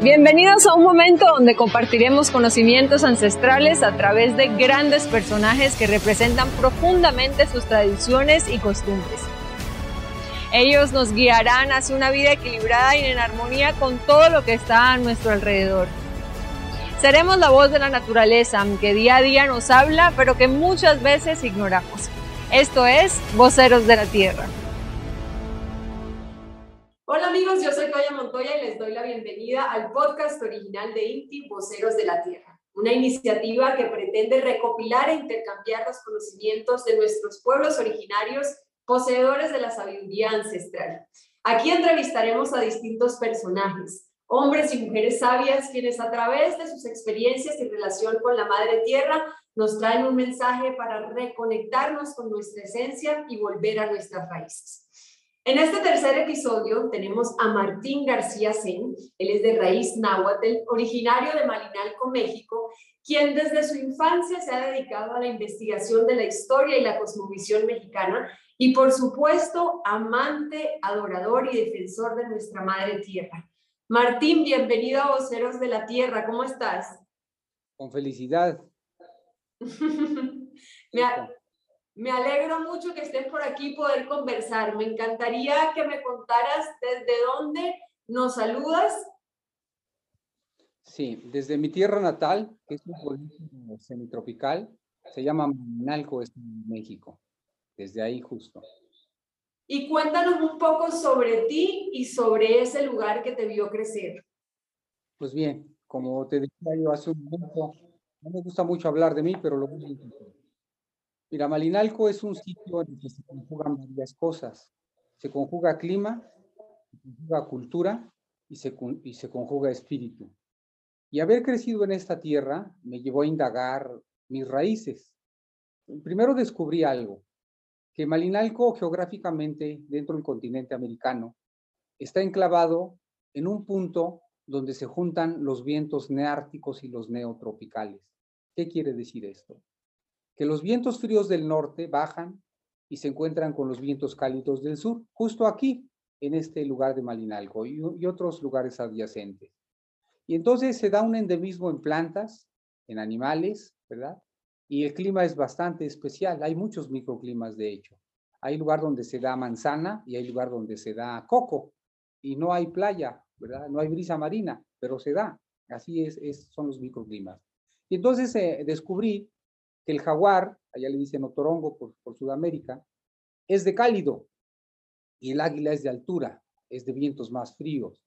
Bienvenidos a un momento donde compartiremos conocimientos ancestrales a través de grandes personajes que representan profundamente sus tradiciones y costumbres. Ellos nos guiarán hacia una vida equilibrada y en armonía con todo lo que está a nuestro alrededor. Seremos la voz de la naturaleza que día a día nos habla, pero que muchas veces ignoramos. Esto es Voceros de la Tierra. Hola amigos, yo soy Y les doy la bienvenida al podcast original de INTI, Voceros de la Tierra, una iniciativa que pretende recopilar e intercambiar los conocimientos de nuestros pueblos originarios poseedores de la sabiduría ancestral. Aquí entrevistaremos a distintos personajes, hombres y mujeres sabias, quienes a través de sus experiencias y relación con la Madre Tierra nos traen un mensaje para reconectarnos con nuestra esencia y volver a nuestras raíces. En este tercer episodio tenemos a Martín García Sen, él es de raíz náhuatl, originario de Malinalco, México, quien desde su infancia se ha dedicado a la investigación de la historia y la cosmovisión mexicana y por supuesto, amante, adorador y defensor de nuestra madre tierra. Martín, bienvenido a Voceros de la Tierra, ¿cómo estás? Con felicidad. me, me, alegro mucho que estés por aquí y poder conversar. Me encantaría que me contaras desde dónde nos saludas. Sí, desde mi tierra natal, que es un pueblo semitropical, se llama Manalco, es México desde ahí justo. Y cuéntanos un poco sobre ti y sobre ese lugar que te vio crecer. Pues bien, como te decía yo hace un momento, no me gusta mucho hablar de mí, pero lo voy a. Mira, Malinalco es un sitio en el que se conjugan varias cosas. Se conjuga clima, se conjuga cultura y se, y se conjuga espíritu. Y haber crecido en esta tierra me llevó a indagar mis raíces. Primero descubrí algo, que Malinalco geográficamente dentro del continente americano está enclavado en un punto donde se juntan los vientos neárticos y los neotropicales. ¿Qué quiere decir esto? Que los vientos fríos del norte bajan y se encuentran con los vientos cálidos del sur, justo aquí, en este lugar de Malinalco y, otros lugares adyacentes. Y entonces se da un endemismo en plantas, en animales, ¿verdad? Y el clima es bastante especial. Hay muchos microclimas, de hecho. Hay lugar donde se da manzana y hay lugar donde se da coco. Y no hay playa, ¿verdad? No hay brisa marina, pero se da. Así es, es son los microclimas. Y entonces eh, descubrí que el jaguar, allá le dicen otorongo por, por Sudamérica, es de cálido y el águila es de altura, es de vientos más fríos.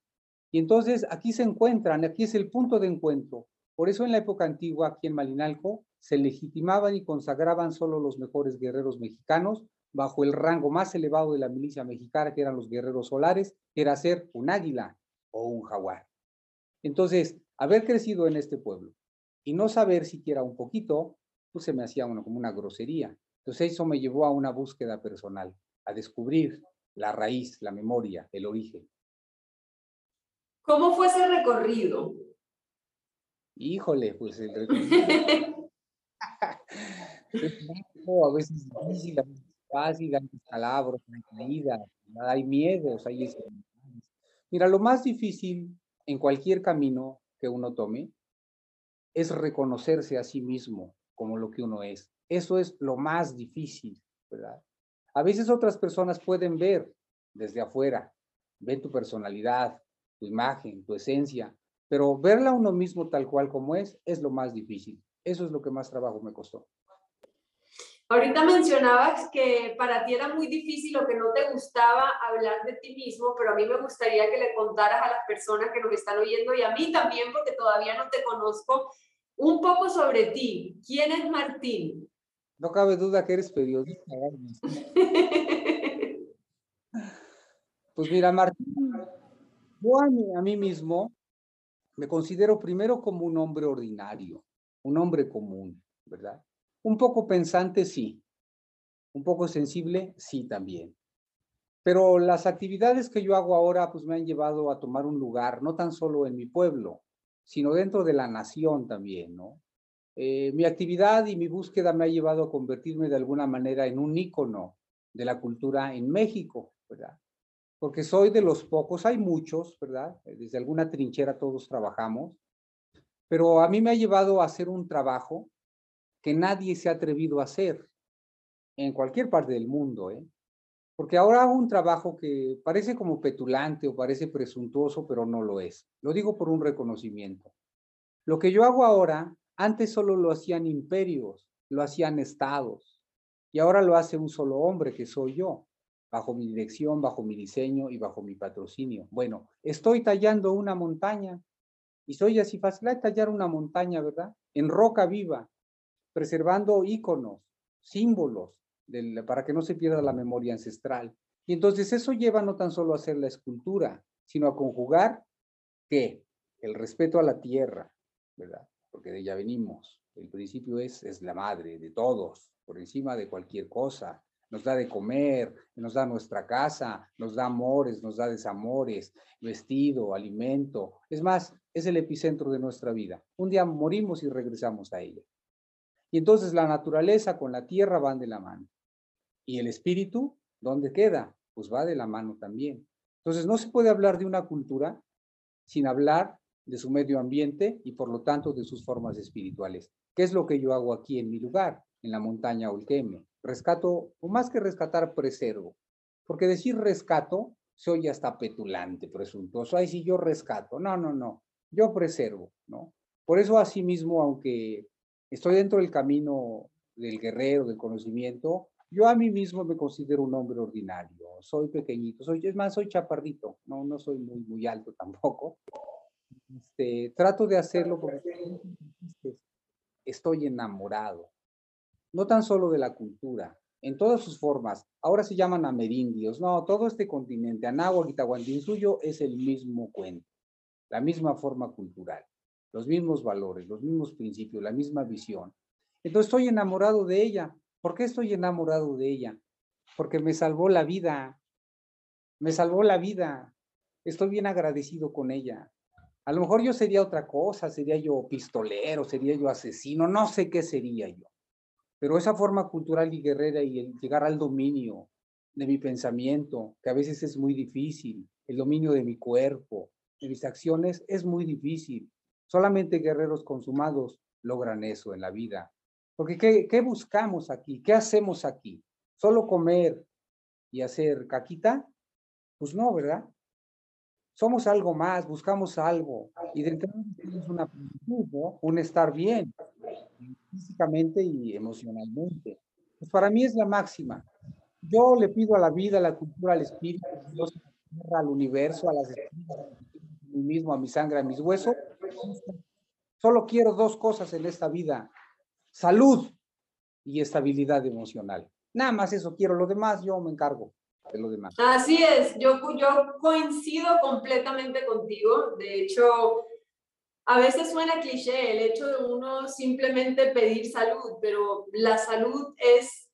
Y entonces aquí se encuentran, aquí es el punto de encuentro. Por eso en la época antigua, aquí en Malinalco, se legitimaban y consagraban solo los mejores guerreros mexicanos bajo el rango más elevado de la milicia mexicana, que eran los guerreros solares, era ser un águila o un jaguar. Entonces, haber crecido en este pueblo y no saber siquiera un poquito, pues se me hacía uno como una grosería. Entonces eso me llevó a una búsqueda personal, a descubrir la raíz, la memoria, el origen. ¿Cómo fue ese recorrido? Híjole, pues el recorrido a veces difícil, a veces fácil, hay calabros, hay caídas, hay miedos, hay Mira, lo más difícil en cualquier camino que uno tome es reconocerse a sí mismo como lo que uno es. Eso es lo más difícil, ¿verdad? A veces otras personas pueden ver desde afuera, ven tu personalidad, tu imagen, tu esencia, pero verla uno mismo tal cual como es es lo más difícil. Eso es lo que más trabajo me costó. Ahorita mencionabas que para ti era muy difícil o que no te gustaba hablar de ti mismo, pero a mí me gustaría que le contaras a las personas que nos están oyendo y a mí también, porque todavía no te conozco, un poco sobre ti. ¿Quién es Martín? No cabe duda que eres periodista. pues mira, Martín, yo a mí mismo me considero primero como un hombre ordinario, un hombre común, ¿verdad? Un poco pensante, sí. Un poco sensible, sí también. Pero las actividades que yo hago ahora pues me han llevado a tomar un lugar, no tan solo en mi pueblo, sino dentro de la nación también, ¿no? Eh, mi actividad y mi búsqueda me ha llevado a convertirme de alguna manera en un ícono de la cultura en México, ¿verdad? porque soy de los pocos, hay muchos, ¿verdad? Desde alguna trinchera todos trabajamos, pero a mí me ha llevado a hacer un trabajo que nadie se ha atrevido a hacer en cualquier parte del mundo, ¿eh? Porque ahora hago un trabajo que parece como petulante o parece presuntuoso, pero no lo es. Lo digo por un reconocimiento. Lo que yo hago ahora, antes solo lo hacían imperios, lo hacían estados, y ahora lo hace un solo hombre, que soy yo, bajo mi dirección, bajo mi diseño y bajo mi patrocinio. Bueno, estoy tallando una montaña, y soy así fácil de tallar una montaña, ¿verdad? En roca viva, preservando íconos, símbolos, para que no se pierda la memoria ancestral. Y entonces eso lleva no tan solo a hacer la escultura, sino a conjugar ¿qué? El respeto a la tierra, ¿verdad? Porque de ella venimos. El principio es, es la madre de todos, por encima de cualquier cosa. Nos da de comer, nos da nuestra casa, nos da amores, nos da desamores, vestido, alimento. Es más, es el epicentro de nuestra vida. Un día morimos y regresamos a ella. Y entonces la naturaleza con la tierra van de la mano. ¿Y el espíritu dónde queda? Pues va de la mano también. Entonces no se puede hablar de una cultura sin hablar de su medio ambiente y por lo tanto de sus formas espirituales. ¿Qué es lo que yo hago aquí en mi lugar, en la montaña Olqueme? Rescato, o más que rescatar, preservo. Porque decir rescato se oye hasta petulante, presuntuoso. Ay, si yo rescato. No, no, no. Yo preservo, ¿no? Por eso, asimismo, aunque estoy dentro del camino del guerrero, del conocimiento, yo a mí mismo me considero un hombre ordinario, soy pequeñito, soy, es más, soy chaparrito, no, no soy muy, muy alto tampoco. Este, trato de hacerlo porque estoy enamorado, no tan solo de la cultura, en todas sus formas. Ahora se llaman amerindios, no, todo este continente, Anáhuac y suyo es el mismo cuento, la misma forma cultural, los mismos valores, los mismos principios, la misma visión. Entonces estoy enamorado de ella, ¿Por qué estoy enamorado de ella? Porque me salvó la vida. Me salvó la vida. Estoy bien agradecido con ella. A lo mejor yo sería otra cosa, sería yo pistolero, sería yo asesino, no sé qué sería yo. Pero esa forma cultural y guerrera y el llegar al dominio de mi pensamiento, que a veces es muy difícil, el dominio de mi cuerpo, de mis acciones, es muy difícil. Solamente guerreros consumados logran eso en la vida. Porque ¿qué, buscamos aquí? ¿Qué hacemos aquí? ¿Solo comer y hacer caquita? Pues no, ¿verdad? Somos algo más, buscamos algo. Y dentro tenemos una un estar bien, físicamente y emocionalmente. Pues para mí es la máxima. Yo le pido a la vida, a la cultura, al espíritu, a Dios, al universo, a las estrellas, a mí mismo, a mi sangre, a mis huesos. Solo quiero dos cosas en esta vida, salud y estabilidad emocional. Nada más eso quiero, lo demás yo me encargo de lo demás. Así es, yo, yo coincido completamente contigo. De hecho, a veces suena cliché el hecho de uno simplemente pedir salud, pero la salud es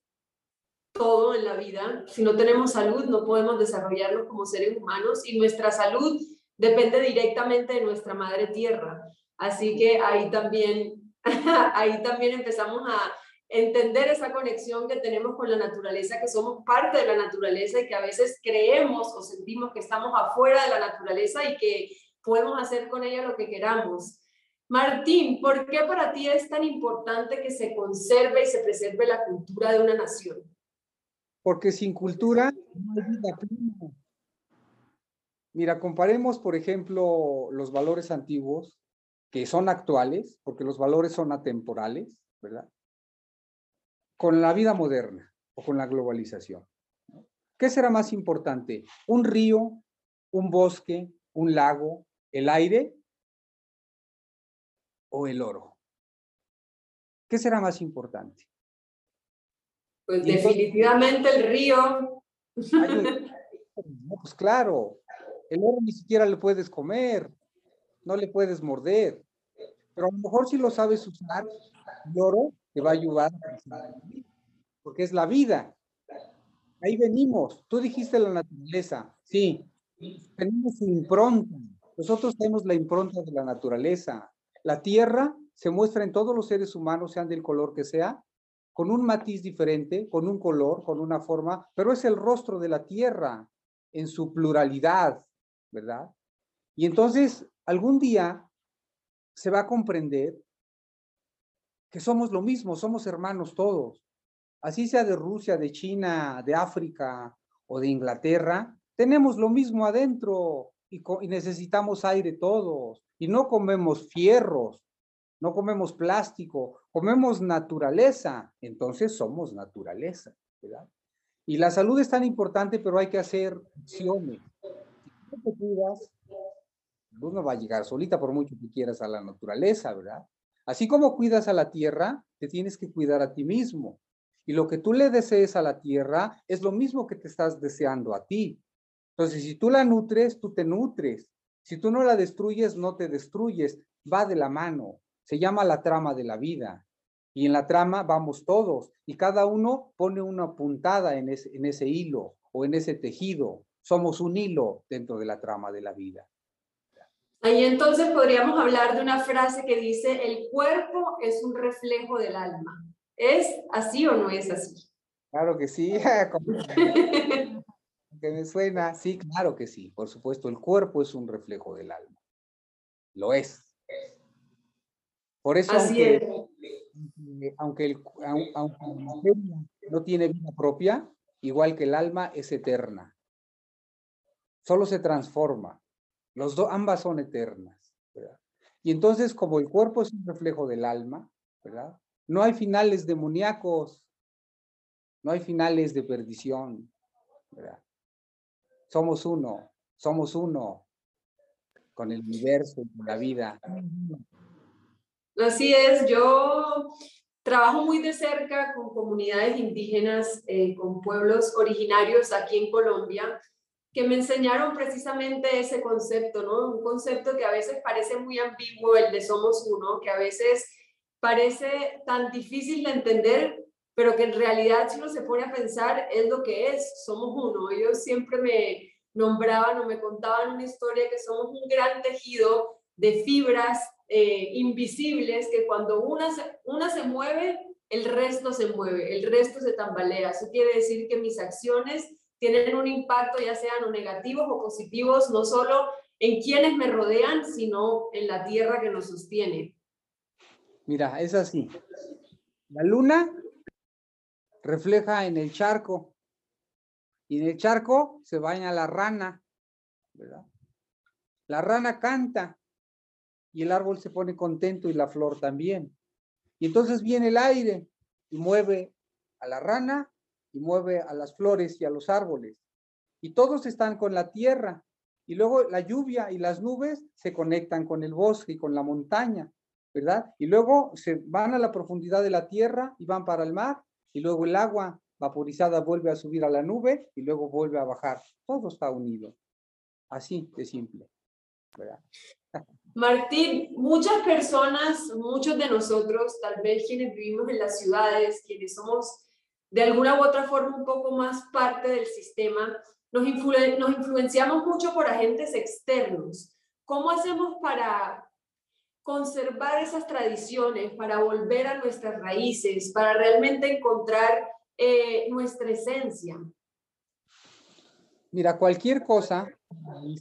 todo en la vida. Si no tenemos salud, no podemos desarrollarnos como seres humanos y nuestra salud depende directamente de nuestra madre tierra. Así que ahí también ahí también empezamos a entender esa conexión que tenemos con la naturaleza, que somos parte de la naturaleza y que a veces creemos o sentimos que estamos afuera de la naturaleza y que podemos hacer con ella lo que queramos. Martín, ¿por qué para ti es tan importante que se conserve y se preserve la cultura de una nación? Porque sin cultura no hay vida. Mira, comparemos, por ejemplo, los valores antiguos que son actuales, porque los valores son atemporales, ¿verdad? Con la vida moderna o con la globalización. ¿Qué será más importante? ¿Un río, un bosque, un lago, el aire o el oro? ¿Qué será más importante? Pues definitivamente el río. pues claro, el oro ni siquiera le puedes comer, no le puedes morder. Pero a lo mejor si lo sabes usar, oro te va a ayudar, porque es la vida. Ahí venimos. Tú dijiste la naturaleza. Sí, tenemos impronta. Nosotros tenemos la impronta de la naturaleza. La tierra se muestra en todos los seres humanos, sean del color que sea, con un matiz diferente, con un color, con una forma, pero es el rostro de la tierra. en su pluralidad, ¿verdad? Y entonces, algún día se va a comprender que somos lo mismo, somos hermanos todos. Así sea de Rusia, de China, de África o de Inglaterra, tenemos lo mismo adentro y, necesitamos aire todos. Y no comemos fierros, no comemos plástico, comemos naturaleza. Entonces somos naturaleza, ¿verdad? Y la salud es tan importante, pero hay que hacer acciones. Si cuidas, pues no va a llegar solita por mucho que quieras a la naturaleza, ¿verdad? Así como cuidas a la tierra, te tienes que cuidar a ti mismo. Y lo que tú le desees a la tierra es lo mismo que te estás deseando a ti. Entonces, si tú la nutres, tú te nutres. Si tú no la destruyes, no te destruyes. Va de la mano. Se llama la trama de la vida. Y en la trama vamos todos y cada uno pone una puntada en ese, en ese hilo o en ese tejido. Somos un hilo dentro de la trama de la vida. Ahí entonces podríamos hablar de una frase que dice, el cuerpo es un reflejo del alma. ¿Es así o no es así? Claro que sí. que me suena, sí, claro que sí. Por supuesto, el cuerpo es un reflejo del alma. Lo es. Por eso, así es aunque, el, aunque no tiene vida propia, igual que el alma es eterna. Solo se transforma. Los dos, ambas son eternas. Y entonces, como el cuerpo es un reflejo del alma, ¿verdad? No hay finales demoníacos, no hay finales de perdición. Somos uno, somos uno con el universo, con la vida. Así es, yo trabajo muy de cerca con comunidades indígenas, eh, con pueblos originarios aquí en Colombia, que me enseñaron precisamente ese concepto, ¿no? Un concepto que a veces parece muy ambiguo, el de somos uno, que a veces parece tan difícil de entender, pero que en realidad si uno se pone a pensar es lo que es, somos uno. Ellos siempre me nombraban o me contaban una historia que somos un gran tejido de fibras eh, invisibles que cuando una se, una se mueve, el resto se mueve, el resto se tambalea. Eso quiere decir que mis acciones tienen un impacto, ya sean negativos o positivos, no solo en quienes me rodean, sino en la tierra que nos sostiene. Mira, es así. La luna refleja en el charco y en el charco se baña la rana, ¿verdad? La rana canta y el árbol se pone contento y la flor también. Y entonces viene el aire y mueve a la rana y mueve a las flores y a los árboles. Y todos están con la tierra. Y luego la lluvia y las nubes se conectan con el bosque y con la montaña, ¿verdad? Y luego se van a la profundidad de la tierra y van para el mar. Y luego el agua vaporizada vuelve a subir a la nube y luego vuelve a bajar. Todo está unido. Así de simple. ¿verdad? Martín, muchas personas, muchos de nosotros, tal vez quienes vivimos en las ciudades, quienes somos de alguna u otra forma un poco más parte del sistema, nos, influenciamos mucho por agentes externos. ¿Cómo hacemos para conservar esas tradiciones, para volver a nuestras raíces, para realmente encontrar eh, nuestra esencia? Mira, cualquier cosa,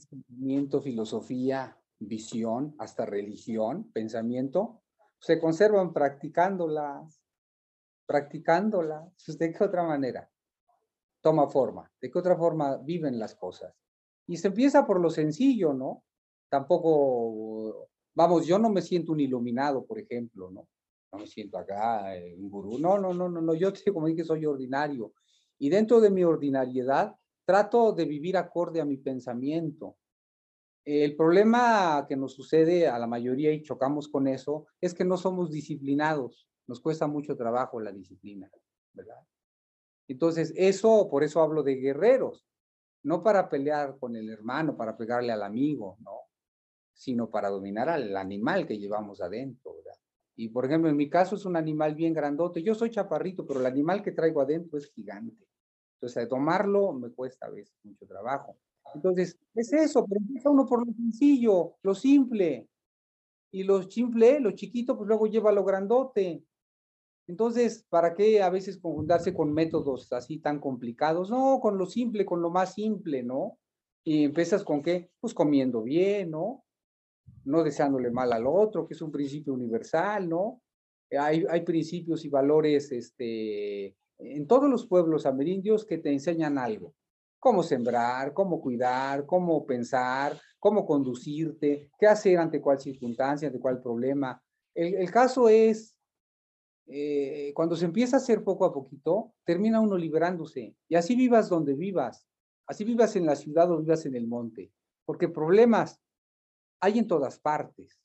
sentimiento, filosofía, visión, hasta religión, pensamiento, se conservan practicándolas, practicándolas. ¿De qué otra manera? Toma forma. ¿De qué otra forma viven las cosas? Y se empieza por lo sencillo, ¿no? Tampoco, vamos, yo no me siento un iluminado, por ejemplo, ¿no? No me siento acá eh, un gurú. No, no, no, no, no. Yo como dije, soy ordinario. Y dentro de mi ordinariedad, trato de vivir acorde a mi pensamiento. El problema que nos sucede a la mayoría y chocamos con eso es que no somos disciplinados. Nos cuesta mucho trabajo la disciplina, ¿verdad? Entonces, eso, por eso hablo de guerreros, no para pelear con el hermano, para pegarle al amigo, no, sino para dominar al animal que llevamos adentro, ¿verdad? Y por ejemplo, en mi caso es un animal bien grandote. Yo soy chaparrito, pero el animal que traigo adentro es gigante. Entonces, tomarlo me cuesta a veces mucho trabajo. Entonces, es eso, pero empieza uno por lo sencillo, lo simple. Y lo simple, lo chiquito, pues luego lleva lo grandote. Entonces, ¿para qué a veces confundarse con métodos así tan complicados? No, con lo simple, con lo más simple, ¿no? Y empiezas con qué? Pues comiendo bien, ¿no? No deseándole mal al otro, que es un principio universal, ¿no? Hay, hay principios y valores este, en todos los pueblos amerindios que te enseñan algo. Cómo sembrar, cómo cuidar, cómo pensar, cómo conducirte, qué hacer ante cuál circunstancia, ante cuál problema. El, el caso es eh, cuando se empieza a hacer poco a poquito, termina uno liberándose. Y así vivas donde vivas, así vivas en la ciudad o vivas en el monte, porque problemas hay en todas partes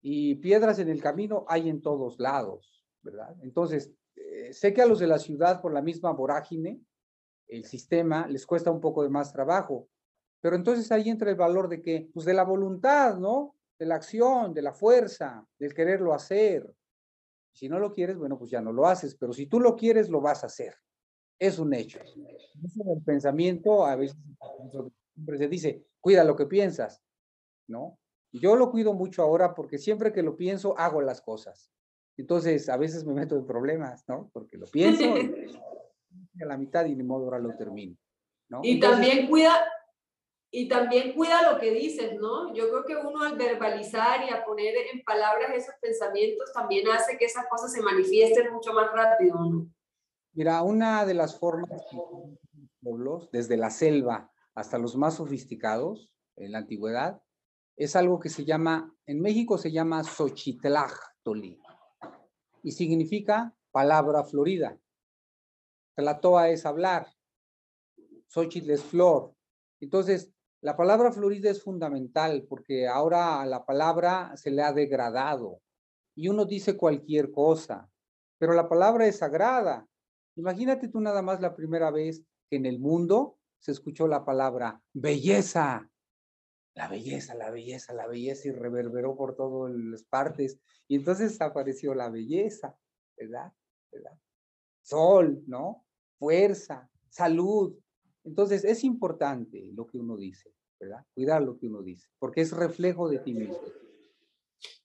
y piedras en el camino hay en todos lados, ¿verdad? Entonces, eh, sé que a los de la ciudad por la misma vorágine, el sistema les cuesta un poco de más trabajo, pero entonces ahí entra el valor de que, pues de la voluntad, ¿no? De la acción, de la fuerza, del quererlo hacer, si no lo quieres, bueno, pues ya no lo haces, pero si tú lo quieres, lo vas a hacer. Es un hecho. el pensamiento, a veces siempre se dice, cuida lo que piensas, ¿no? Yo lo cuido mucho ahora porque siempre que lo pienso, hago las cosas. Entonces, a veces me meto en problemas, ¿no? Porque lo pienso a la mitad y ni modo ahora lo termino. ¿no? Y también cuida, y también cuida lo que dices, ¿no? Yo creo que uno al verbalizar y a poner en palabras esos pensamientos también hace que esas cosas se manifiesten mucho más rápido, ¿no? Mira, una de las formas pueblos, desde la selva hasta los más sofisticados en la antigüedad, es algo que se llama, en México se llama Xochitlactoli y significa palabra florida. Tlatoa es hablar, Xochitl es flor. Entonces, la palabra florida es fundamental porque ahora a la palabra se le ha degradado y uno dice cualquier cosa, pero la palabra es sagrada. Imagínate tú nada más la primera vez que en el mundo se escuchó la palabra belleza. La belleza, la belleza, la belleza y reverberó por todas las partes. Y entonces apareció la belleza, ¿verdad? ¿verdad? Sol, ¿no? Fuerza, salud, entonces, es importante lo que uno dice, ¿verdad? Cuidar lo que uno dice, porque es reflejo de ti mismo.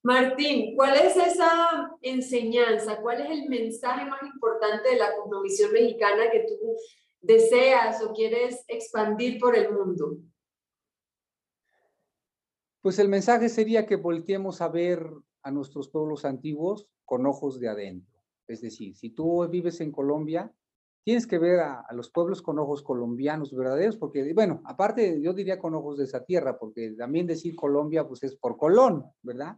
Martín, ¿cuál es esa enseñanza? ¿Cuál es el mensaje más importante de la cosmovisión mexicana que tú deseas o quieres expandir por el mundo? Pues el mensaje sería que volteemos a ver a nuestros pueblos antiguos con ojos de adentro. Es decir, si tú vives en Colombia, tienes que ver a, los pueblos con ojos colombianos verdaderos, porque, bueno, aparte yo diría con ojos de esa tierra, porque también decir Colombia, pues es por Colón, ¿verdad?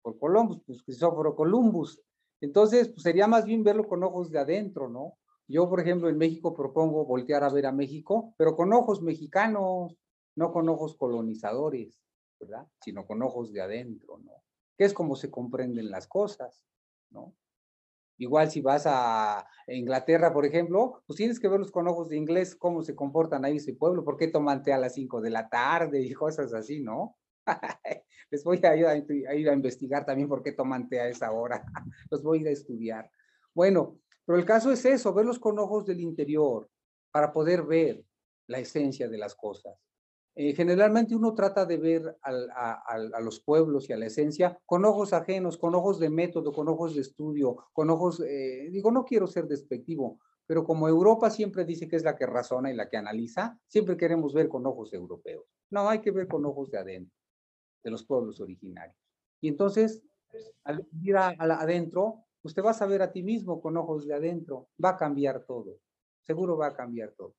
Por Columbus, pues Cristóforo Columbus. Entonces, pues sería más bien verlo con ojos de adentro, ¿no? Yo, por ejemplo, en México propongo voltear a ver a México, pero con ojos mexicanos, no con ojos colonizadores, ¿verdad? Sino con ojos de adentro, ¿no? Que es como se comprenden las cosas, ¿no? Igual si vas a Inglaterra, por ejemplo, pues tienes que verlos con ojos de inglés, cómo se comportan ahí ese pueblo, por qué toman té a las 5 de la tarde y cosas así, ¿no? Les voy a ir, a ir a, investigar también por qué toman té a esa hora. Los voy a ir a estudiar. Bueno, pero el caso es eso, verlos con ojos del interior para poder ver la esencia de las cosas. Eh, generalmente uno trata de ver a, los pueblos y a la esencia con ojos ajenos, con ojos de método, con ojos de estudio, con ojos, eh, digo, no quiero ser despectivo, pero como Europa siempre dice que es la que razona y la que analiza, siempre queremos ver con ojos europeos. No, hay que ver con ojos de adentro, de los pueblos originarios. Y entonces, al ir adentro, usted va a saber a ti mismo con ojos de adentro, va a cambiar todo, seguro va a cambiar todo.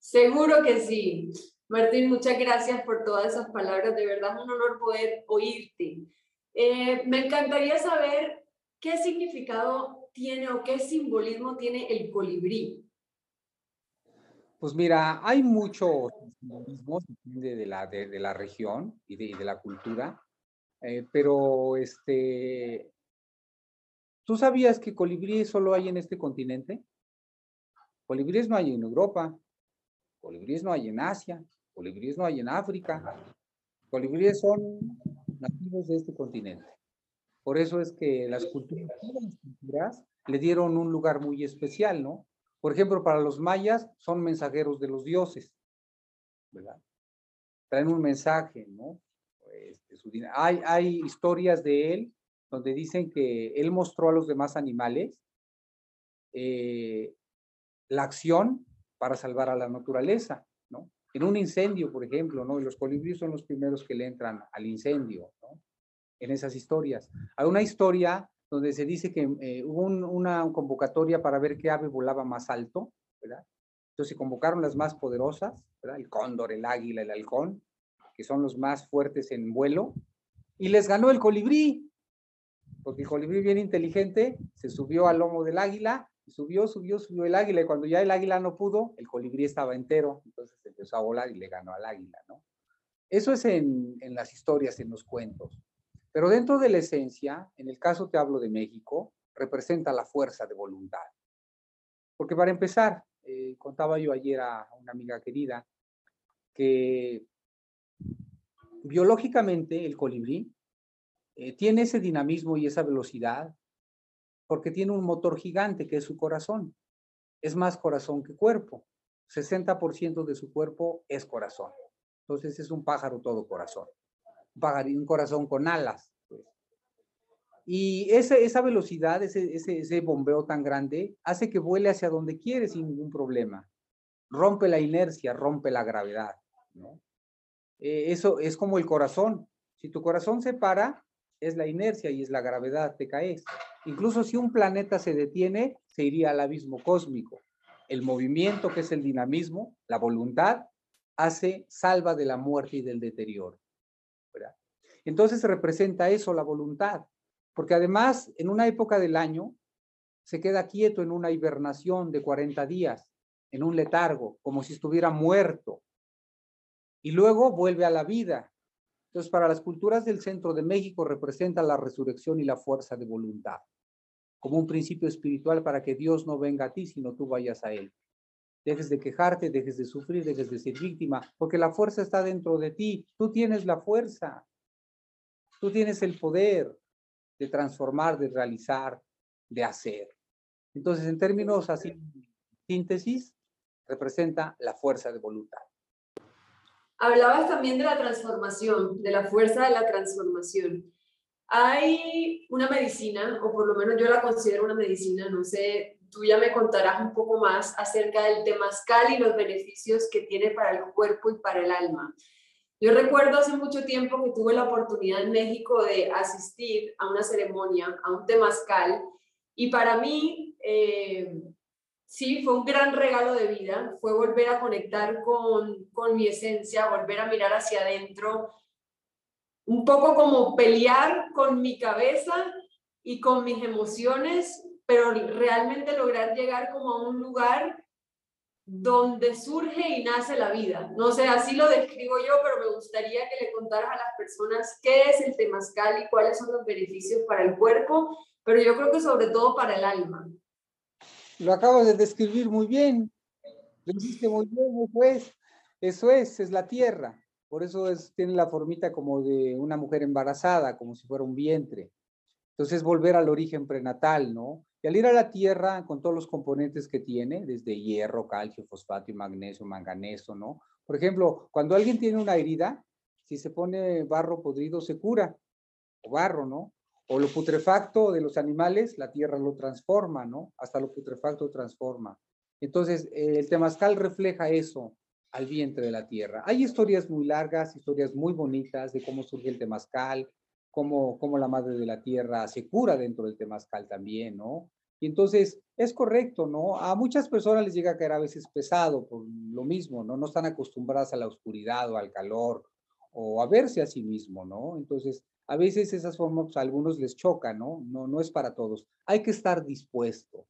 Seguro que sí. Martín, muchas gracias por todas esas palabras. De verdad es un honor poder oírte. Eh, me encantaría saber qué significado tiene o qué simbolismo tiene el colibrí. Pues mira, hay mucho simbolismo, depende de la, de, la región y de, de la cultura, eh, pero este, ¿tú sabías que colibríes solo hay en este continente? Colibríes no hay en Europa, Colibríes no hay en Asia, colibríes no hay en África. Colibríes son nativos de este continente. Por eso es que las culturas, las culturas le dieron un lugar muy especial, ¿no? Por ejemplo, para los mayas son mensajeros de los dioses, ¿verdad? Traen un mensaje, ¿no? Este, hay, hay historias de él donde dicen que él mostró a los demás animales eh, la acción para salvar a la naturaleza, ¿no? En un incendio, por ejemplo, ¿no? Los colibríes son los primeros que le entran al incendio, ¿no? En esas historias. Hay una historia donde se dice que eh, hubo una convocatoria para ver qué ave volaba más alto, ¿verdad? Entonces se convocaron las más poderosas, ¿verdad? El cóndor, el águila, el halcón, que son los más fuertes en vuelo, y les ganó el colibrí, porque el colibrí bien inteligente se subió al lomo del águila, subió, subió, subió el águila, y cuando ya el águila no pudo, el colibrí estaba entero, entonces empezó a volar y le ganó al águila, ¿no? Eso es en, en las historias, en los cuentos. Pero dentro de la esencia, en el caso te hablo de México, representa la fuerza de voluntad. Porque para empezar, eh, contaba yo ayer a una amiga querida que biológicamente el colibrí eh, tiene ese dinamismo y esa velocidad porque tiene un motor gigante que es su corazón. Es más corazón que cuerpo. 60% de su cuerpo es corazón. Entonces es un pájaro todo corazón un corazón con alas. Pues. Y esa velocidad, ese, bombeo tan grande, hace que vuele hacia donde quiere sin ningún problema. Rompe la inercia, rompe la gravedad. Eh, eso es como el corazón. Si tu corazón se para, es la inercia y es la gravedad, te caes. Incluso si un planeta se detiene, se iría al abismo cósmico. El movimiento, que es el dinamismo, la voluntad, hace salva de la muerte y del deterioro. Entonces representa eso, la voluntad, porque además en una época del año se queda quieto en una hibernación de 40 días, en un letargo, como si estuviera muerto, y luego vuelve a la vida. Entonces, para las culturas del centro de México representa la resurrección y la fuerza de voluntad, como un principio espiritual para que Dios no venga a ti, sino tú vayas a Él. Dejes de quejarte, dejes de sufrir, dejes de ser víctima, porque la fuerza está dentro de ti. Tú tienes la fuerza. Tú tienes el poder de transformar, de realizar, de hacer. Entonces, en términos así, síntesis, representa la fuerza de voluntad. Hablabas también de la transformación, de la fuerza de la transformación. Hay una medicina, o por lo menos yo la considero una medicina, no sé, tú ya me contarás un poco más acerca del temazcal y los beneficios que tiene para el cuerpo y para el alma. Yo recuerdo hace mucho tiempo que tuve la oportunidad en México de asistir a una ceremonia, a un temazcal, y para mí, eh, sí, fue un gran regalo de vida, fue volver a conectar con, con mi esencia, volver a mirar hacia adentro, un poco como pelear con mi cabeza y con mis emociones, pero realmente lograr llegar como a un lugar donde surge y nace la vida. No sé, así lo describo yo, pero me gustaría que le contaras a las personas qué es el temazcal y cuáles son los beneficios para el cuerpo, pero yo creo que sobre todo para el alma. Lo acabas de describir muy bien. Lo hiciste muy bien, pues. Eso es, es la tierra. Por eso es, tiene la formita como de una mujer embarazada, como si fuera un vientre. Entonces, volver al origen prenatal, ¿no? Y al ir a la Tierra con todos los componentes que tiene, desde hierro, calcio, fosfato magnesio, manganeso, ¿no? Por ejemplo, cuando alguien tiene una herida, si se pone barro podrido, se cura, o barro, ¿no? O lo putrefacto de los animales, la tierra lo transforma, ¿no? Hasta lo putrefacto transforma. Entonces, el temazcal refleja eso al vientre de la tierra. Hay historias muy largas, historias muy bonitas de cómo surge el temazcal, cómo, cómo la madre de la tierra se cura dentro del temazcal también, ¿no? Y entonces es correcto, ¿no? A muchas personas les llega a caer a veces pesado por lo mismo, ¿no? No están acostumbradas a la oscuridad o al calor o a verse a sí mismo, ¿no? Entonces, a veces esas formas pues, a algunos les chocan, ¿no? No, no es para todos. Hay que estar dispuesto,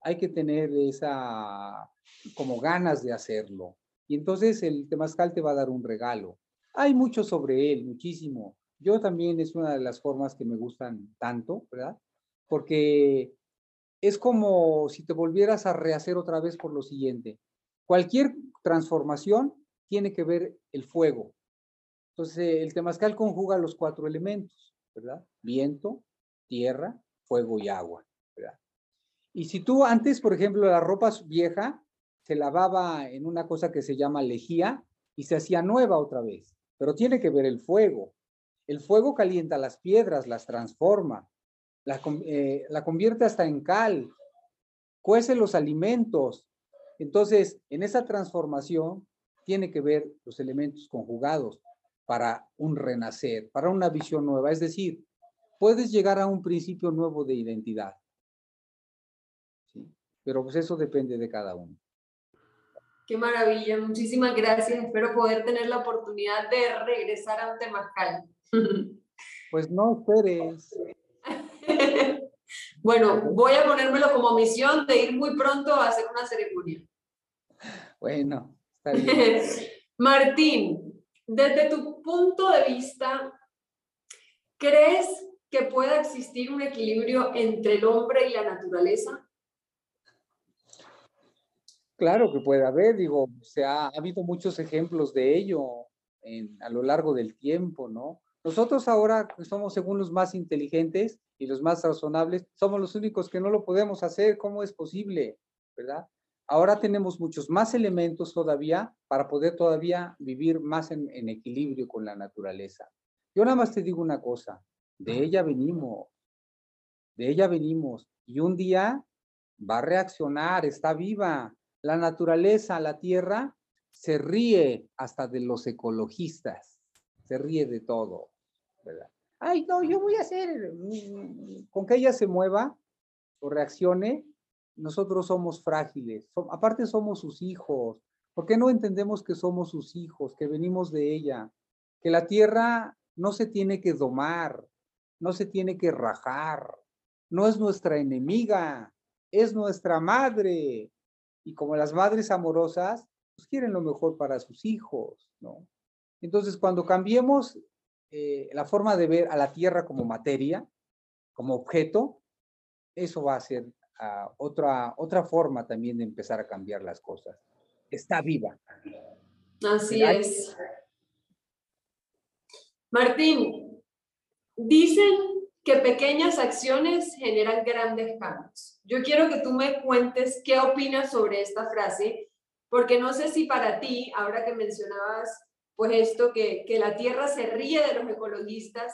hay que tener esa, como ganas de hacerlo. Y entonces el temazcal te va a dar un regalo. Hay mucho sobre él, muchísimo. Yo también es una de las formas que me gustan tanto, ¿verdad? Porque es como si te volvieras a rehacer otra vez por lo siguiente. Cualquier transformación tiene que ver el fuego. Entonces, el temazcal conjuga los cuatro elementos, ¿verdad? Viento, tierra, fuego y agua, ¿verdad? Y si tú antes, por ejemplo, la ropa vieja se lavaba en una cosa que se llama lejía y se hacía nueva otra vez, pero tiene que ver el fuego. El fuego calienta las piedras, las transforma, la, eh, la convierte hasta en cal, cuece los alimentos. Entonces, en esa transformación tiene que ver los elementos conjugados para un renacer, para una visión nueva. Es decir, puedes llegar a un principio nuevo de identidad. ¿sí? Pero pues eso depende de cada uno. Qué maravilla, muchísimas gracias. Espero poder tener la oportunidad de regresar a un temazcal. Pues no esperes. bueno, voy a ponérmelo como misión de ir muy pronto a hacer una ceremonia. Bueno, está bien. Martín, desde tu punto de vista, ¿crees que pueda existir un equilibrio entre el hombre y la naturaleza? Claro que puede haber, digo, se ha, habido muchos ejemplos de ello a lo largo del tiempo, ¿no? Nosotros ahora somos según los más inteligentes y los más razonables, somos los únicos que no lo podemos hacer. ¿Cómo es posible? ¿Verdad? Ahora tenemos muchos más elementos todavía para poder todavía vivir más en, en equilibrio con la naturaleza. Yo nada más te digo una cosa, de ella venimos, de ella venimos y un día va a reaccionar, está viva, la naturaleza, la tierra, se ríe hasta de los ecologistas, se ríe de todo, ¿verdad? Ay, no, yo voy a hacer, mm, con que ella se mueva o reaccione, nosotros somos frágiles, aparte somos sus hijos, ¿por qué no entendemos que somos sus hijos, que venimos de ella? Que la tierra no se tiene que domar, no se tiene que rajar, no es nuestra enemiga, es nuestra madre, y como las madres amorosas, pues quieren lo mejor para sus hijos, ¿no? Entonces, cuando cambiemos eh, la forma de ver a la Tierra como materia, como objeto, eso va a ser otra, otra forma también de empezar a cambiar las cosas. Está viva. Así es. Martín, dicen que pequeñas acciones generan grandes cambios. Yo quiero que tú me cuentes qué opinas sobre esta frase, porque no sé si para ti, ahora que mencionabas pues esto, que, que la tierra se ríe de los ecologistas,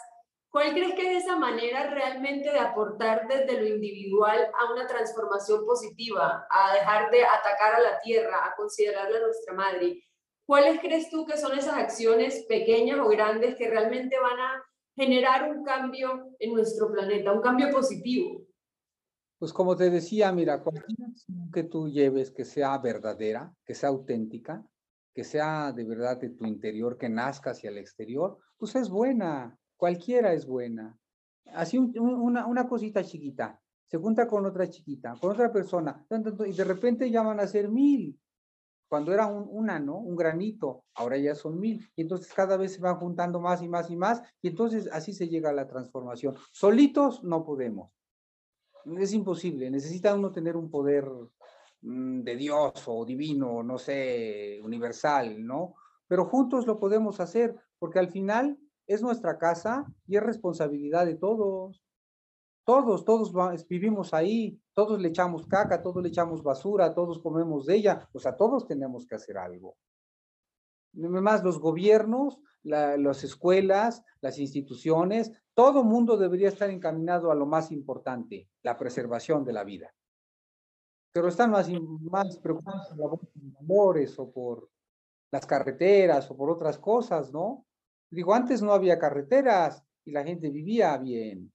¿cuál crees que es esa manera realmente de aportar desde lo individual a una transformación positiva, a dejar de atacar a la tierra, a considerarla nuestra madre? ¿Cuáles crees tú que son esas acciones pequeñas o grandes que realmente van a generar un cambio en nuestro planeta, un cambio positivo. Pues como te decía, mira, cualquier acción que tú lleves que sea verdadera, que sea auténtica, que sea de verdad de tu interior, que nazca hacia el exterior, pues es buena, cualquiera es buena. Así una, una cosita chiquita, se junta con otra chiquita, con otra persona, y de repente ya van a ser mil, cuando era un, una, ¿no? Un granito, ahora ya son mil. Y entonces cada vez se van juntando más y más y más, y entonces así se llega a la transformación. Solitos no podemos. Es imposible. Necesita uno tener un poder mm, de Dios o divino, no sé, universal, ¿no? Pero juntos lo podemos hacer, porque al final es nuestra casa y es responsabilidad de todos. Todos, todos vivimos ahí, todos le echamos caca, todos le echamos basura, todos comemos de ella, o sea, todos tenemos que hacer algo. Además, los gobiernos, las escuelas, las instituciones, todo mundo debería estar encaminado a lo más importante, la preservación de la vida. Pero están más, más preocupados por los valores o por las carreteras o por otras cosas, ¿no? Digo, antes no había carreteras y la gente vivía bien.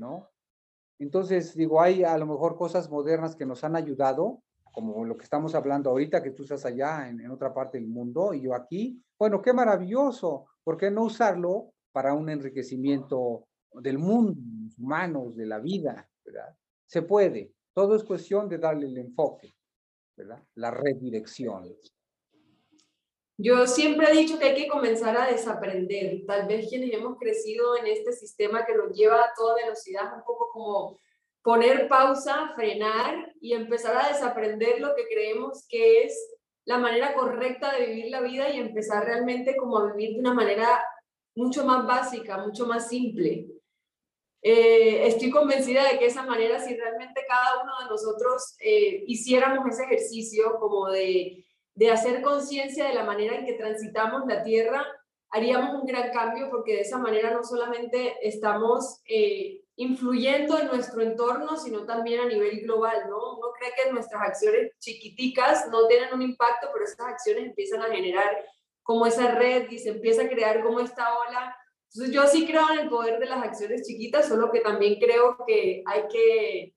¿no? Entonces, digo, hay a lo mejor cosas modernas que nos han ayudado, como lo que estamos hablando ahorita, que tú estás allá en, otra parte del mundo y yo aquí. Bueno, qué maravilloso. ¿Por qué no usarlo para un enriquecimiento del mundo, humanos, de la vida, ¿verdad? Se puede. Todo es cuestión de darle el enfoque, ¿verdad? La redirección. Yo siempre he dicho que hay que comenzar a desaprender. Tal vez quienes hemos crecido en este sistema que nos lleva a toda velocidad, un poco como poner pausa, frenar y empezar a desaprender lo que creemos que es la manera correcta de vivir la vida y empezar realmente como a vivir de una manera mucho más básica, mucho más simple. Eh, estoy convencida de que esa manera, si realmente cada uno de nosotros eh, hiciéramos ese ejercicio como de de hacer conciencia de la manera en que transitamos la Tierra, haríamos un gran cambio porque de esa manera no solamente estamos eh, influyendo en nuestro entorno, sino también a nivel global, ¿no? Uno cree que nuestras acciones chiquiticas no tienen un impacto, pero esas acciones empiezan a generar como esa red y se empieza a crear como esta ola. Entonces yo sí creo en el poder de las acciones chiquitas, solo que también creo que hay que,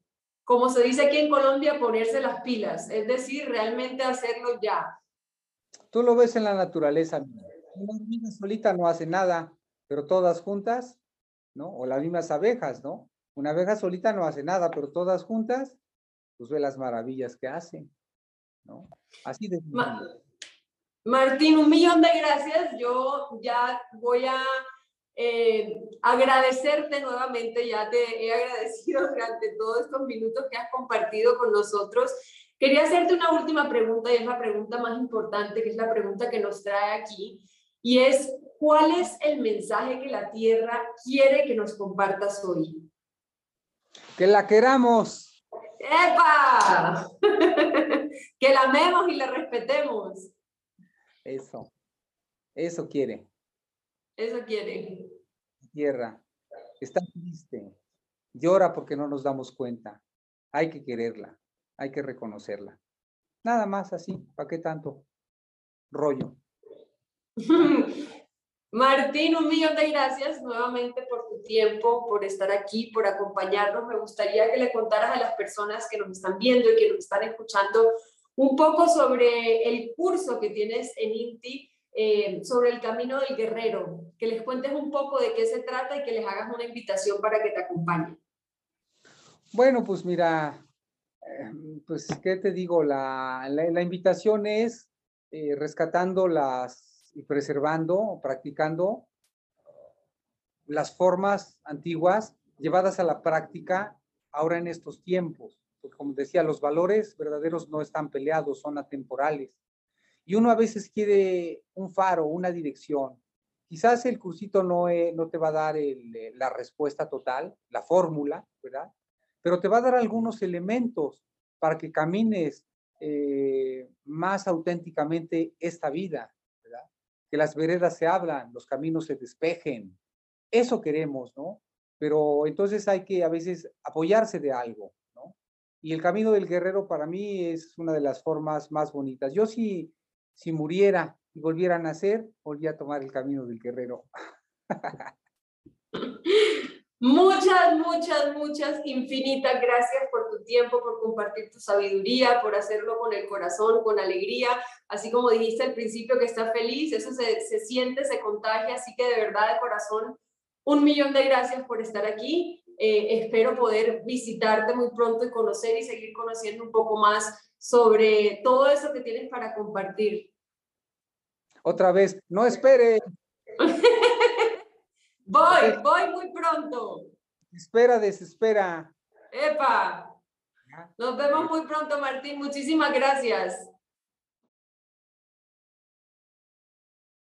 como se dice aquí en Colombia, ponerse las pilas, es decir, realmente hacerlo ya. Tú lo ves en la naturaleza. Una hormiga solita no hace nada, pero todas juntas ¿no? O las mismas abejas, ¿no? Una abeja solita no hace nada, pero todas juntas, pues ve las maravillas que hacen, ¿no? Así de... Martín, un millón de gracias. Yo ya voy a eh, agradecerte nuevamente, ya te he agradecido durante todos estos minutos que has compartido con nosotros. Quería hacerte una última pregunta y es la pregunta más importante, que es la pregunta que nos trae aquí, y es, ¿cuál es el mensaje que la Tierra quiere que nos compartas hoy? Que la queramos. ¡Epa! que la amemos y la respetemos. Eso, eso quiere. Eso quiere. Tierra, está triste, llora porque no nos damos cuenta. Hay que quererla, hay que reconocerla. Nada más así, ¿para qué tanto rollo? Martín, un millón de gracias nuevamente por tu tiempo, por estar aquí, por acompañarnos. Me gustaría que le contaras a las personas que nos están viendo y que nos están escuchando un poco sobre el curso que tienes en INTI, eh, sobre el camino del guerrero, que les cuentes un poco de qué se trata y que les hagas una invitación para que te acompañen. Bueno, pues mira, eh, pues qué te digo, la, la, invitación es eh, rescatando las y preservando, practicando las formas antiguas llevadas a la práctica ahora en estos tiempos. Como decía, los valores verdaderos no están peleados, son atemporales. Y uno a veces quiere un faro, una dirección. Quizás el cursito no, eh, no te va a dar la respuesta total, la fórmula, ¿verdad? Pero te va a dar algunos elementos para que camines eh, más auténticamente esta vida que las veredas se hablan, los caminos se despejen. Eso queremos, ¿no? Pero entonces hay que a veces apoyarse de algo, ¿no? Y el camino del guerrero para mí es una de las formas más bonitas. Yo si, si muriera y volviera a nacer, volvía a tomar el camino del guerrero. Muchas, muchas, muchas, infinitas gracias por tu tiempo, por compartir tu sabiduría, por hacerlo con el corazón, con alegría. Así como dijiste al principio que estás feliz, eso se, se siente, se contagia. Así que de verdad, de corazón, un millón de gracias por estar aquí. Eh, espero poder visitarte muy pronto y conocer y seguir conociendo un poco más sobre todo eso que tienes para compartir. Otra vez, no espere. Voy, voy muy pronto. Espera, desespera. Epa. Nos vemos muy pronto, Martín. Muchísimas gracias.